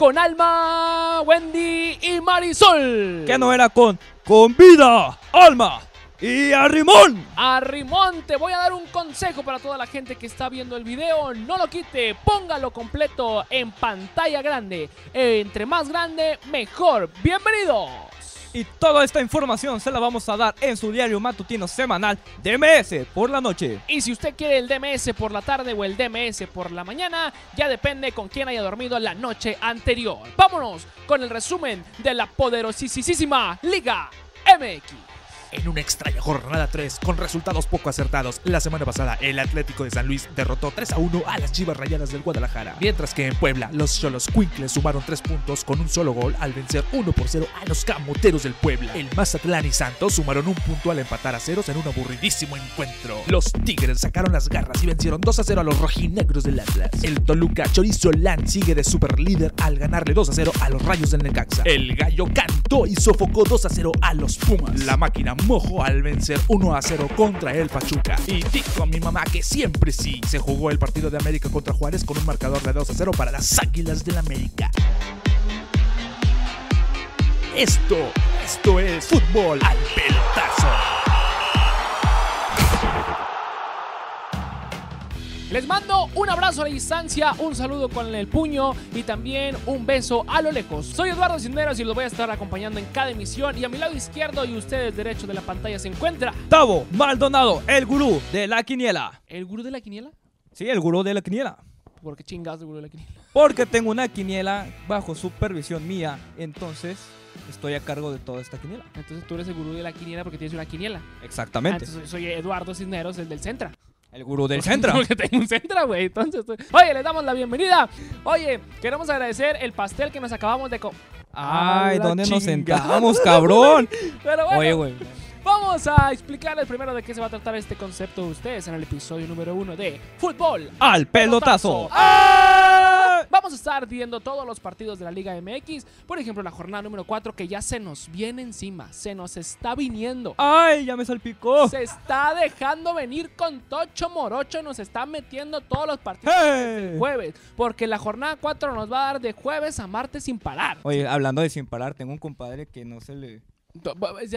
con Alma, Wendy y Marisol. Que no era con, con vida, alma y arrimón. Arrimón, te voy a dar un consejo para toda la gente que está viendo el video. No lo quite, póngalo completo en pantalla grande. Entre más grande, mejor. Bienvenidos. Y toda esta información se la vamos a dar en su diario matutino semanal DMS por la noche. Y si usted quiere el DMS por la tarde o el DMS por la mañana, ya depende con quién haya dormido la noche anterior. Vámonos con el resumen de la poderosísima Liga MX. En una extraña jornada 3 con resultados poco acertados, la semana pasada el Atlético de San Luis derrotó 3 a 1 a las Chivas Rayadas del Guadalajara, mientras que en Puebla los Cholos Quinkles sumaron 3 puntos con un solo gol al vencer 1 por 0 a los Camoteros del Puebla. El Mazatlán y Santos sumaron un punto al empatar a ceros en un aburridísimo encuentro. Los Tigres sacaron las garras y vencieron 2 a 0 a los rojinegros del Atlas. El Toluca Chorizo Land sigue de super líder al ganarle 2 a 0 a los Rayos del Necaxa. El Gallo cantó y sofocó 2 a 0 a los Pumas. La máquina mojo al vencer 1 a 0 contra el Pachuca. Y dijo a mi mamá que siempre sí se jugó el partido de América contra Juárez con un marcador de 2 a 0 para las Águilas del América. Esto, esto es fútbol al pelotazo. Les mando un abrazo a la distancia, un saludo con el puño y también un beso a lo lejos. Soy Eduardo Cisneros y los voy a estar acompañando en cada emisión. Y a mi lado izquierdo y ustedes derecho de la pantalla se encuentra Tavo Maldonado, el gurú de la quiniela. el gurú de la quiniela. Sí, el gurú de la quiniela. ¿Por qué chingados el gurú de la quiniela? Porque tengo una quiniela bajo supervisión mía, entonces estoy a cargo de toda esta quiniela. Entonces tú eres el gurú de la quiniela porque tienes una quiniela. Ah, Exactamente. entonces soy Eduardo Cisneros, el del Centra. El gurú del centro. Porque tengo un Centra, güey. Entonces, estoy- oye, les damos la bienvenida. Oye, queremos agradecer el pastel que nos acabamos de comer. Ay, ¿dónde nos sentamos, cabrón? Pero bueno, Oye, güey. Vamos a explicarles primero de qué se va a tratar este concepto de ustedes en el episodio número uno de Fútbol. Al pelotazo. ¡Ah! Vamos a estar viendo todos los partidos de la Liga MX. Por ejemplo, la jornada número 4 que ya se nos viene encima. Se nos está viniendo. Ay, ya me salpicó. Se está dejando venir con Tocho Morocho. Nos está metiendo todos los partidos ¡Hey! jueves. Porque la jornada 4 nos va a dar de jueves a martes sin parar. Oye, hablando de sin parar, tengo un compadre que no se le...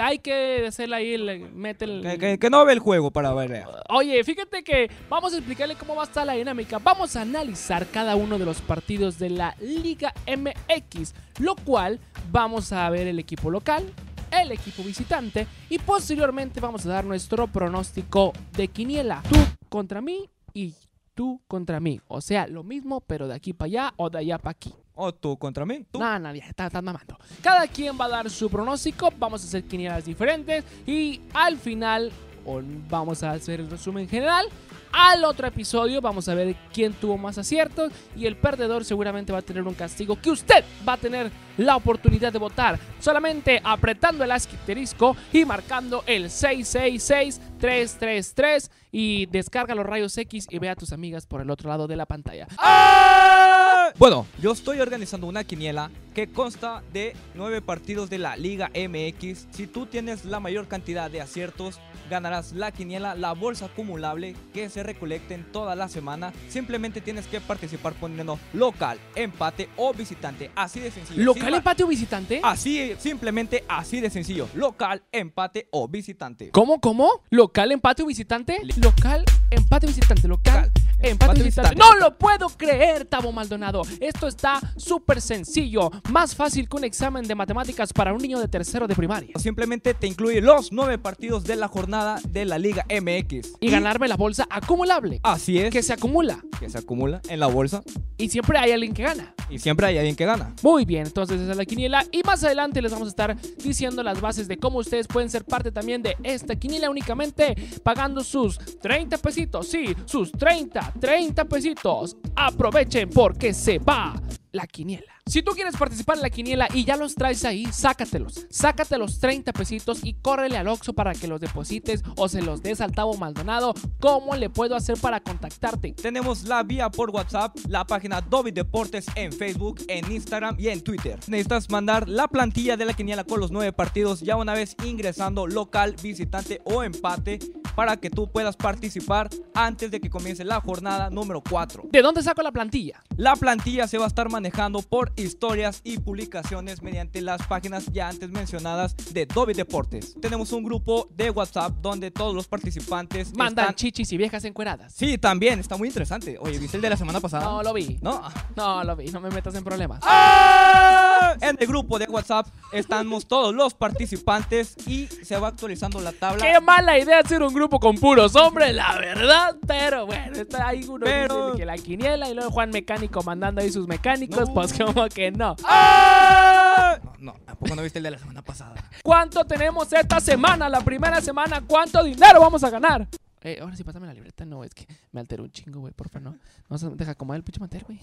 Hay que hacerle ahí, le mete el... Que, que- que no ve el juego para ver. Oye, fíjate que vamos a explicarle cómo va a estar la dinámica. Vamos a analizar cada uno de los partidos de la Liga MX, lo cual vamos a ver el equipo local, el equipo visitante y posteriormente vamos a dar nuestro pronóstico de quiniela. Tú contra mí y tú contra mí. O sea, lo mismo, pero de aquí para allá o de allá para aquí. O tú contra mí. Tú. No, nadie, está, está mamando. Cada quien va a dar su pronóstico, vamos a hacer quinielas diferentes y al final o vamos a hacer el resumen general. Al otro episodio vamos a ver quién tuvo más aciertos y el perdedor seguramente va a tener un castigo que usted va a tener la oportunidad de votar solamente apretando el asterisco y marcando el 666-333 y descarga los rayos X y ve a tus amigas por el otro lado de la pantalla. ¡Ah! Bueno, yo estoy organizando una quiniela que consta de nueve partidos de la Liga MX. Si tú tienes la mayor cantidad de aciertos, ganarás la quiniela, la bolsa acumulable que se recolecte en toda la semana. Simplemente tienes que participar poniendo local, empate o visitante. Así de sencillo. ¿Local, empate o visitante? Así, simplemente así de sencillo. Local, empate o visitante. ¿Cómo, cómo? ¿Local, empate o visitante? Local, empate, visitante. Local, Local, empate, visitante. No lo puedo creer, Tabo Maldonado. Esto está súper sencillo. Más fácil que un examen de matemáticas para un niño de tercero de primaria. Simplemente te incluye los nueve partidos de la jornada de la Liga MX. Y ganarme la bolsa acumulable. Así es. Que se acumula. que se acumula en la bolsa Y siempre hay alguien que gana. y siempre hay alguien que gana. Muy bien, entonces esa es la quiniela. Y más adelante les vamos a estar diciendo las bases de cómo ustedes pueden ser parte también de esta quiniela únicamente pagando sus 30 pesitos. Sí, sus 30, 30 pesitos. Aprovechen porque se va la quiniela. Si tú quieres participar en la quiniela y ya los traes ahí, sácatelos. Sácate los 30 pesitos y córrele al Oxxo para que los deposites o se los des al Tavo Maldonado. ¿Cómo le puedo hacer para contactarte? Tenemos la vía por WhatsApp, la página Dobby Deportes en Facebook, en Instagram y en Twitter. Necesitas mandar la plantilla de la quiniela con los nueve partidos ya una vez ingresando local, visitante o empate para que tú puedas participar antes de que comience la jornada número 4. ¿De dónde saco la plantilla? La plantilla se va a estar manejando por historias y publicaciones mediante las páginas ya antes mencionadas de Dobby Deportes. Tenemos un grupo de WhatsApp donde todos los participantes Mandan están... chichis y viejas encueradas. Sí, también, está muy interesante. Oye, ¿viste el de la semana pasada? No lo vi. ¿No? No lo vi. No me metas en problemas. ¡Ah! En el grupo de WhatsApp estamos todos los participantes y se va actualizando la tabla. Qué mala idea hacer un grupo con puros hombres, la verdad. Pero bueno, está ahí uno Pero- dice que la quiniela y luego Juan Mecánico mandando ahí sus mecánicos. No. Pues como que no. ¡Ah! No, no, tampoco no viste el de la semana pasada. ¿Cuánto tenemos esta semana? La primera semana, ¿cuánto dinero vamos a ganar? Eh, ahora sí, pásame la libreta. No, es que me alteró un chingo, güey. Porfa, no. No se deja acomodar el pinche mantel, güey.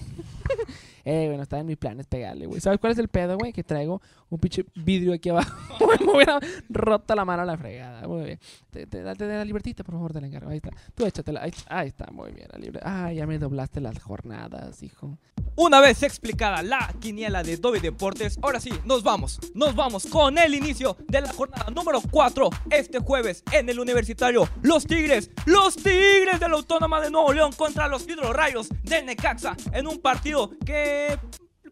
eh, bueno, está en mi plan, es pegarle, güey. ¿Sabes cuál es el pedo, güey? Que traigo un pinche vidrio aquí abajo. me hubiera roto la mano a la fregada. Muy bien. Te, te, date de la libretita, por favor, te la encargo. Ahí está. Tú échatela. Ahí, ahí está, muy bien la libreta. Ah, ya me doblaste las jornadas, hijo. Una vez explicada la quiniela de Dobby Deportes, ahora sí, nos vamos. Nos vamos con el inicio de la jornada número 4 este jueves en el Universitario. Los Tigres, los Tigres de la Autónoma de Nuevo León contra los Hidrorrayos de Necaxa en un partido que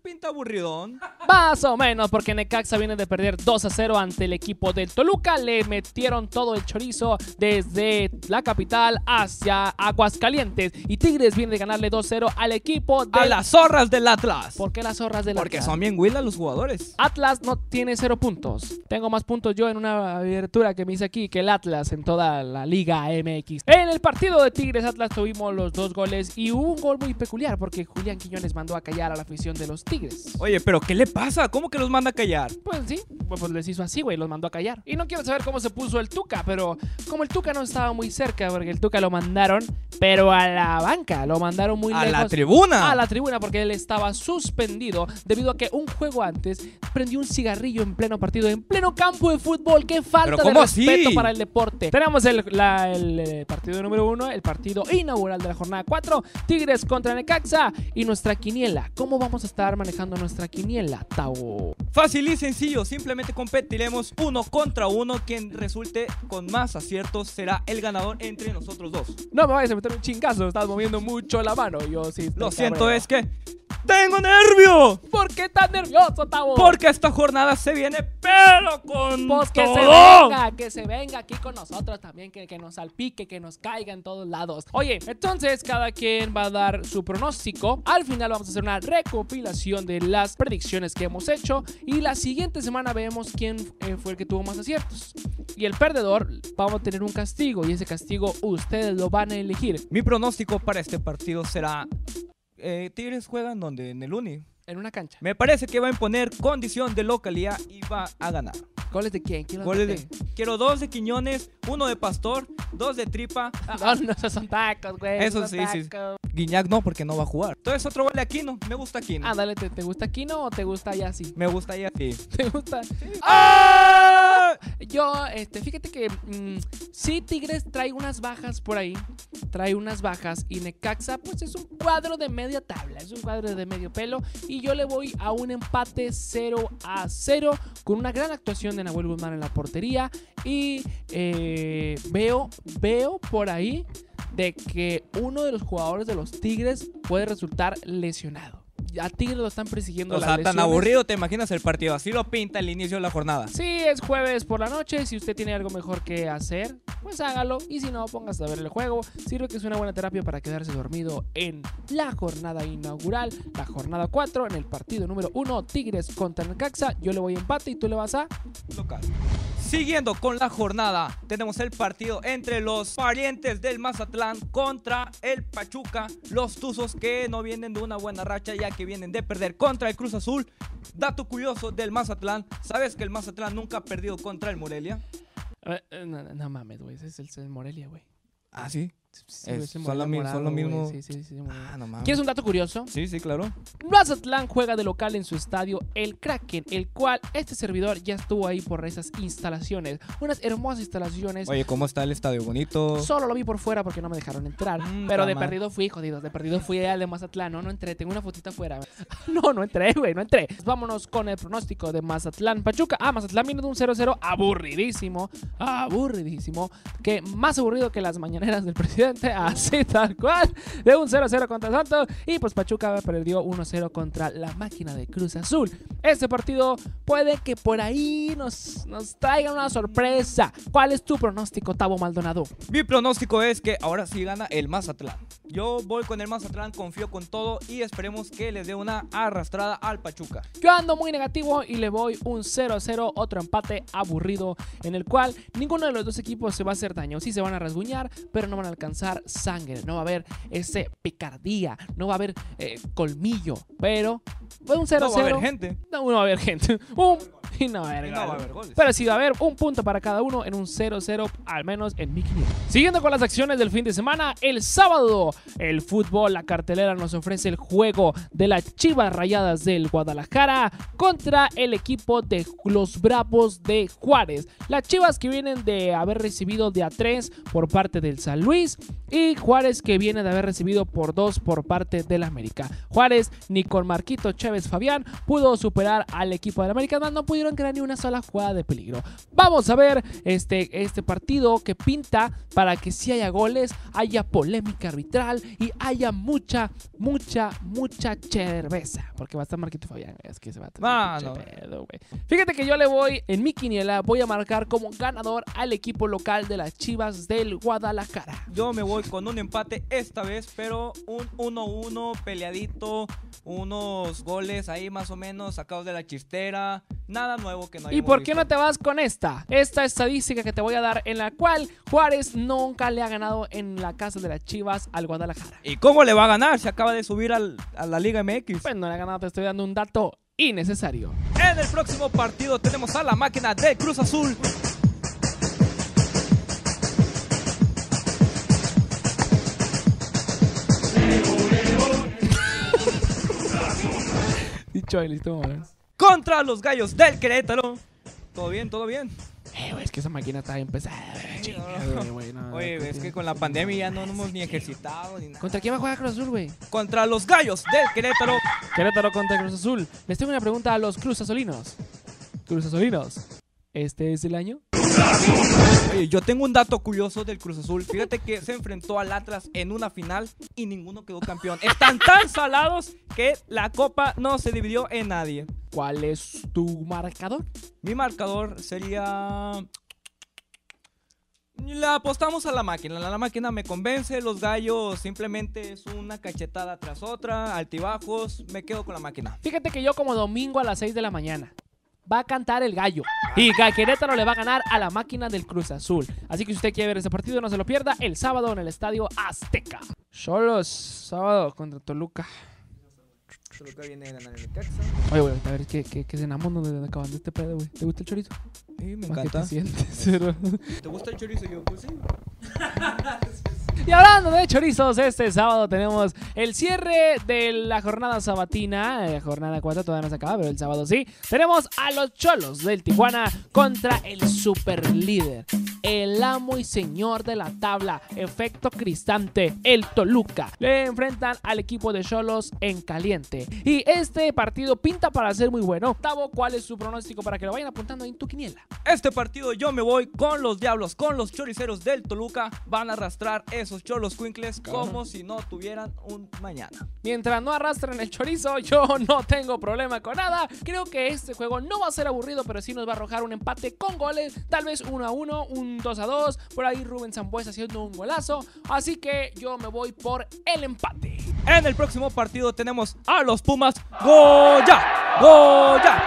pinta aburridón. Más o menos, porque Necaxa viene de perder 2 a 0 ante el equipo del Toluca. Le metieron todo el chorizo desde la capital hacia Aguascalientes. Y Tigres viene de ganarle 2-0 al equipo de A las zorras del Atlas. ¿Por qué las zorras del Porque Atlas? son bien huilas los jugadores. Atlas no tiene cero puntos. Tengo más puntos yo en una abertura que me hice aquí que el Atlas en toda la Liga MX. En el partido de Tigres Atlas tuvimos los dos goles y un gol muy peculiar porque Julián Quiñones mandó a callar a la afición de los Tigres. Oye, pero ¿qué le pasa? ¿Cómo que los manda a callar? Pues sí, pues pues les hizo así, güey, los mandó a callar. Y no quiero saber cómo se puso el Tuca, pero como el Tuca no estaba muy cerca, porque el Tuca lo mandaron, pero a la banca, lo mandaron muy A lejos. la tribuna. A la tribuna porque él estaba suspendido debido a que un juego antes prendió un cigarrillo en pleno partido, en pleno campo de fútbol. ¡Qué falta ¿Pero de respeto así? para el deporte! Tenemos el, la- el, eh, partido número uno, el partido inaugural de la jornada 4, Tigres contra Necaxa y nuestra quiniela. ¿Cómo vamos a estar manejando nuestra quiniela, Tao? Fácil y sencillo, simplemente competiremos uno contra uno. Quien resulte con más aciertos será el ganador entre nosotros dos. No me vayas a meter un chingazo, estás moviendo mucho la mano. Yo sí. Lo siento, es que tengo nervio. ¿Por qué tan nervioso, Tavo? Porque esta jornada se viene pero con Pues que se todo. venga, que se venga aquí con nosotros también, que, que nos salpique, que nos caiga en todos lados. Oye, entonces cada quien va a dar su pronóstico. Al final vamos a hacer una recopilación de las predicciones que hemos hecho. Y la siguiente semana vemos quién eh, fue el que tuvo más aciertos. Y el perdedor, vamos a tener un castigo. Y ese castigo ustedes lo van a elegir. Mi pronóstico para este partido será eh, Tigres juegan donde en el Uni. En una cancha. Me parece que va a imponer condición de localidad y va a ganar. ¿Goles de quién? ¿Quién los Goles de- quiero dos de Quiñones, uno de Pastor, dos de Tripa. No, no, esos son tacos, güey. Eso sí, sí. Guiñac no, porque no va a jugar. Entonces otro de Aquino. Me gusta Aquino. Ándale, ¿te, ¿te gusta Kino o te gusta Yassi? Me gusta ya así. ¿Te gusta? ¡Ah! Yo, este, fíjate que mm, sí, Tigres trae unas bajas por ahí. Trae unas bajas. Y Necaxa, pues es un cuadro de media tabla. Es un cuadro de medio pelo. Y yo le voy a un empate 0 a 0. Con una gran actuación de Nahuel Guzmán en la portería. Y eh, veo, veo por ahí de que uno de los jugadores de los Tigres puede resultar lesionado. A Tigres lo están persiguiendo O las sea, tan aburrido te imaginas el partido. Así lo pinta el inicio de la jornada. Sí, es jueves por la noche. Si usted tiene algo mejor que hacer, pues hágalo. Y si no, póngase a ver el juego. Sirve que es una buena terapia para quedarse dormido en la jornada inaugural, la jornada 4, en el partido número 1, Tigres contra Necaxa. Yo le voy a empate y tú le vas a. local. Siguiendo con la jornada, tenemos el partido entre los parientes del Mazatlán contra el Pachuca, los Tuzos que no vienen de una buena racha ya que vienen de perder contra el Cruz Azul. Dato curioso del Mazatlán, ¿sabes que el Mazatlán nunca ha perdido contra el Morelia? Eh, eh, No, no mames, güey. Ese es el, el Morelia, güey. Ah, sí. Sí, Es- son lo son mismo. Sí. Ah, no mames. ¿Quieres un dato curioso? Sí, sí, claro. Mazatlán juega de local en su estadio El Kraken, el cual este servidor ya estuvo ahí por esas instalaciones. Unas hermosas instalaciones. Oye, ¿cómo está el estadio? Bonito. Solo lo vi por fuera porque no me dejaron entrar. Mm, pero de perdido fui, jodidos. De perdido fui al de Mazatlán. No, no entré. Tengo una fotita afuera. No, no entré, güey. No entré. Vámonos con el pronóstico de Mazatlán Pachuca. Ah, Mazatlán viene de un 0-0 aburridísimo. Aburridísimo. Que más aburrido que las mañaneras del presidente. Así tal cual. De un 0-0 contra Santos. Y pues Pachuca perdió 1-0 contra la máquina de Cruz Azul. Este partido puede que por ahí nos, nos traiga una sorpresa. ¿Cuál es tu pronóstico, Tavo Maldonado? Mi pronóstico es que ahora sí gana el Mazatlán. Yo voy con el Mazatlán, confío con todo y esperemos que les dé una arrastrada al Pachuca. Yo ando muy negativo y le voy un 0-0, otro empate aburrido en el cual ninguno de los dos equipos se va a hacer daño. Sí se van a rasguñar, pero no van a alcanzar sangre, no va a haber ese picardía, no va a haber eh, colmillo, pero fue un 0-0. No va a haber gente. No, no va a haber gente. Un- y no va a haber, no va a haber goles. Pero sí va a haber un punto para cada uno en un 0-0, al menos en mi. Siguiendo con las acciones del fin de semana, el sábado, el fútbol, la cartelera nos ofrece el juego de las Chivas Rayadas del Guadalajara contra el equipo de los Bravos de Juárez. Las Chivas que vienen de haber recibido de a 3 por parte del San Luis y Juárez que viene de haber recibido por 2 por parte del América. Juárez ni con Marquito Chávez Fabián pudo superar al equipo del América, no pudieron crear ni una sola jugada de peligro. Vamos a ver este, este partido que pinta para que si haya goles, haya polémica arbitral y haya mucha, mucha, mucha cerveza. Porque va a estar Marquito Fabián, es que se va a tener Mano. pinche pedo, güey. Fíjate que yo le voy, en mi quiniela, voy a marcar como ganador al equipo local de las Chivas del Guadalajara. Yo me voy con un empate esta vez, pero un 1-1 peleadito, unos goles ahí más o menos sacados de la chistera, nada nuevo que no ¿Y por qué visto. no te vas con esta? Esta estadística que te voy a dar en la cual Juárez nunca le ha ganado en la casa de las Chivas al Guadalajara. ¿Y cómo le va a ganar? Se acaba de subir al- a la Liga MX. Pues no le ha ganado, te estoy dando un dato innecesario. En el próximo partido tenemos a la máquina de Cruz Azul. Listo, güey. contra los gallos del Querétaro. Todo bien, todo bien. Eh, güey, es que esa máquina está bien pesada. güey, chinga, güey, güey, no, Oye, es que con la pandemia ya no nos hemos ni ejercitado ni nada. ¿Contra quién va a jugar Cruz Azul, güey? Contra los gallos del Querétaro. Querétaro contra Cruz Azul. Les tengo una pregunta a los Cruz Azolinos. Cruz Azolinos, ¿este es el año? Oye, yo tengo un dato curioso del Cruz Azul. Fíjate que se enfrentó al Atlas en una final y ninguno quedó campeón. Están tan salados que la copa no se dividió en nadie. ¿Cuál es tu marcador? Mi marcador sería. La apostamos a la máquina. La, la máquina me convence. Los gallos simplemente es una cachetada tras otra. Altibajos. Me quedo con la máquina. Fíjate que yo como domingo a las 6 de la mañana va a cantar el gallo. Y que Querétaro le va a ganar a la máquina del Cruz Azul. Así que si usted quiere ver ese partido, no se lo pierda el sábado en el Estadio Azteca. Solos, sábado contra Toluca. Oye, güey, a ver, ¿qué, qué, qué cenamos donde acaban de este pedo, güey? ¿Te gusta el chorizo? Sí, me ¿Para qué encanta. te sientes? ¿Te gusta el chorizo? Yo, pues sí. Y hablando de chorizos, este sábado tenemos el cierre de la jornada sabatina. La jornada 4 todavía no se acaba, pero el sábado sí. Tenemos a los cholos del Tijuana contra el super líder, el amo y señor de la tabla, efecto cristante, el Toluca. Le enfrentan al equipo de cholos en caliente. Y este partido pinta para ser muy bueno. Tavo, ¿cuál es su pronóstico para que lo vayan apuntando en tu quiniela? Este partido yo me voy con los diablos, con los choriceros del Toluca. Van a arrastrar esos cholos cuincles como si no tuvieran un mañana. Mientras no arrastren el chorizo, yo no tengo problema con nada. Creo que este juego no va a ser aburrido, pero sí nos va a arrojar un empate con goles. Tal vez 1 a 1, un 2 a 2. Por ahí Rubén Zambuesa haciendo un golazo. Así que yo me voy por el empate. En el próximo partido tenemos a los Pumas. ¡Goya! ¡Goya!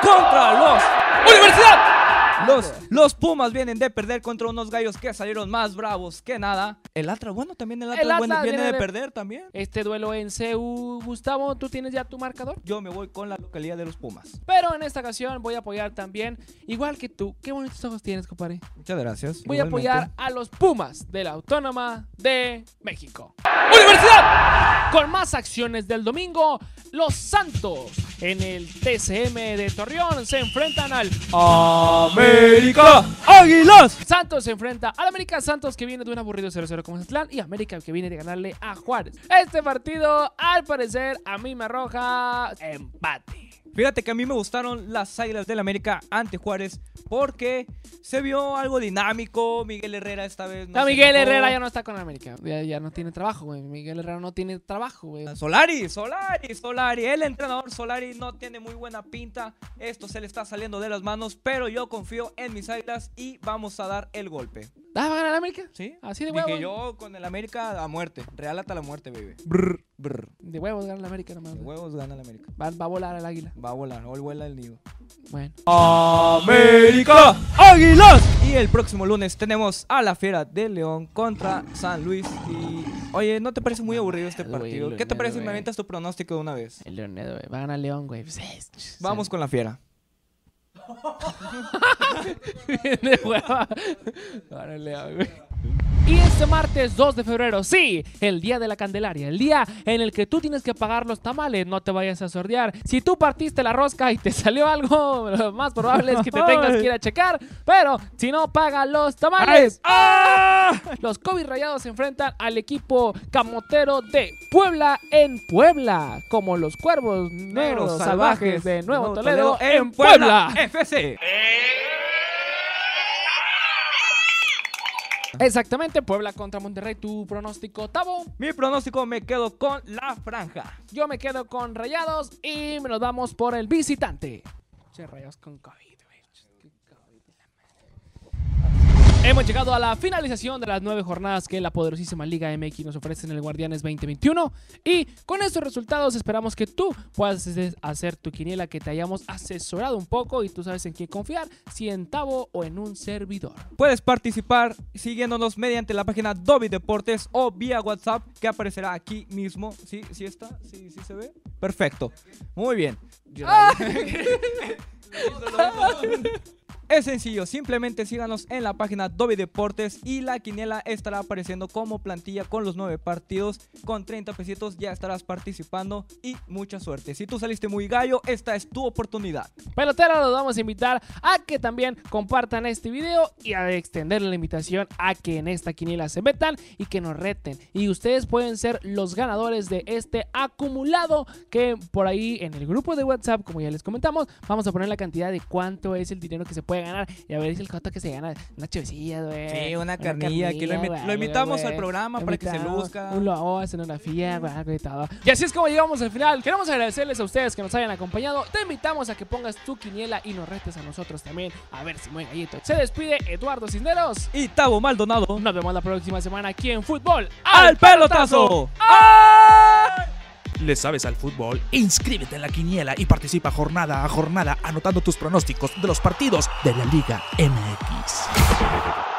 Contra los ¡Universidad! Los, los Pumas vienen de perder contra unos gallos que salieron más bravos que nada. El Atlas, bueno, también el Atlas, El Atlas bueno, viene viene de de- perder también. Este duelo en CU, Gustavo, ¿tú tienes ya tu marcador? Yo me voy con la localidad de los Pumas. Pero en esta ocasión voy a apoyar también, igual que tú. Qué bonitos ojos tienes, compadre. Muchas gracias. Voy a apoyar a los Pumas de la Autónoma de México. Universidad. Con más acciones del domingo, los Santos en el TCM de Torreón se enfrentan al América Águilas. Santos se enfrenta al América Santos que viene de un aburrido 0-0 con Mazatlán y América que viene de ganarle a Juárez. Este partido, al parecer, a mí me arroja empate. Fíjate que a mí me gustaron las Águilas del América ante Juárez porque se vio algo dinámico. Miguel Herrera esta vez no No, Miguel enojó. Herrera ya no está con América. Ya, ya no tiene trabajo, güey. Miguel Herrera no tiene trabajo, güey. Solari, Solari, Solari. El entrenador Solari no tiene muy buena pinta. Esto se le está saliendo de las manos, pero yo confío en mis Águilas y vamos a dar el golpe. ¿Ah, va a ganar América? ¿Sí? Así de Dije huevos. yo con el América a muerte. Real hasta la muerte, baby. Brr. Brr. De huevos gana la América nomás. De huevos gana el América. Va, va a volar el águila. Va a volar, hoy vuela el nido. Bueno. América Águilas. Y el próximo lunes tenemos a la Fiera de León contra San Luis. Y oye, ¿no te parece muy aburrido este Güey, partido? ¿Qué te parece si me güey. avientas tu pronóstico de una vez? El Leonedo, güey. Va a ganar León, güey. Vamos con la Fiera. de hueva. León, güey. Y este martes 2 de febrero, sí, el día de la Candelaria, el día en el que tú tienes que pagar los tamales, no te vayas a sordear. Si tú partiste la rosca y te salió algo, lo más probable es que te tengas que ir a checar, pero si no, paga los tamales. ¡Ah! Los COVID rayados se enfrentan al equipo camotero de Puebla en Puebla, como los cuervos negros salvajes de Nuevo Toledo en Puebla. FC. Exactamente, Puebla contra Monterrey, tu pronóstico, Tavo. Mi pronóstico me quedo con la franja. Yo me quedo con Rayados y nos vamos por el visitante. Che, Rayados con COVID, güey. Qué COVID de la madre. Hemos llegado a la finalización de las nueve jornadas que la poderosísima Liga MX nos ofrece en el Guardianes 2021. Y con estos resultados esperamos que tú puedas hacer- tu quiniela, que te hayamos asesorado un poco y tú sabes en quién confiar, si en Tavo o en un servidor. Puedes participar siguiéndonos mediante la página Dobby Deportes o vía WhatsApp que aparecerá aquí mismo. ¿Sí, sí está? ¿Sí, sí se ve? Perfecto. Muy bien. Es sencillo, simplemente síganos en la página Dobby Deportes y la quiniela estará apareciendo como plantilla con los nueve partidos. Con 30 pesitos ya estarás participando y mucha suerte. Si tú saliste muy gallo, esta es tu oportunidad. Pelotero, los vamos a invitar a que también compartan este video y a extender la invitación a que en esta quiniela se metan y que nos reten. Y ustedes pueden ser los ganadores de este acumulado que por ahí en el grupo de WhatsApp, como ya les comentamos, vamos a poner la cantidad de cuánto es el dinero que se puede ganar y a ver si el coto que se gana una chevecilla, güey. Sí, una carnilla, que lo invi- güey, lo invitamos al programa Lo para que se luzca. Un logo, escenografía, güey, y todo. Y así es como llegamos al final. Queremos agradecerles a ustedes que nos hayan acompañado. Te invitamos a que pongas tu quiniela y nos retes a nosotros también. A ver si muy gallito. Se despide Eduardo Cisneros. Y Tavo Maldonado. Nos vemos la próxima semana aquí en Fútbol ¡Al pelotazo! ¿Le sabes al fútbol? Inscríbete en la quiniela y participa jornada a jornada anotando tus pronósticos de los partidos de la Liga MX.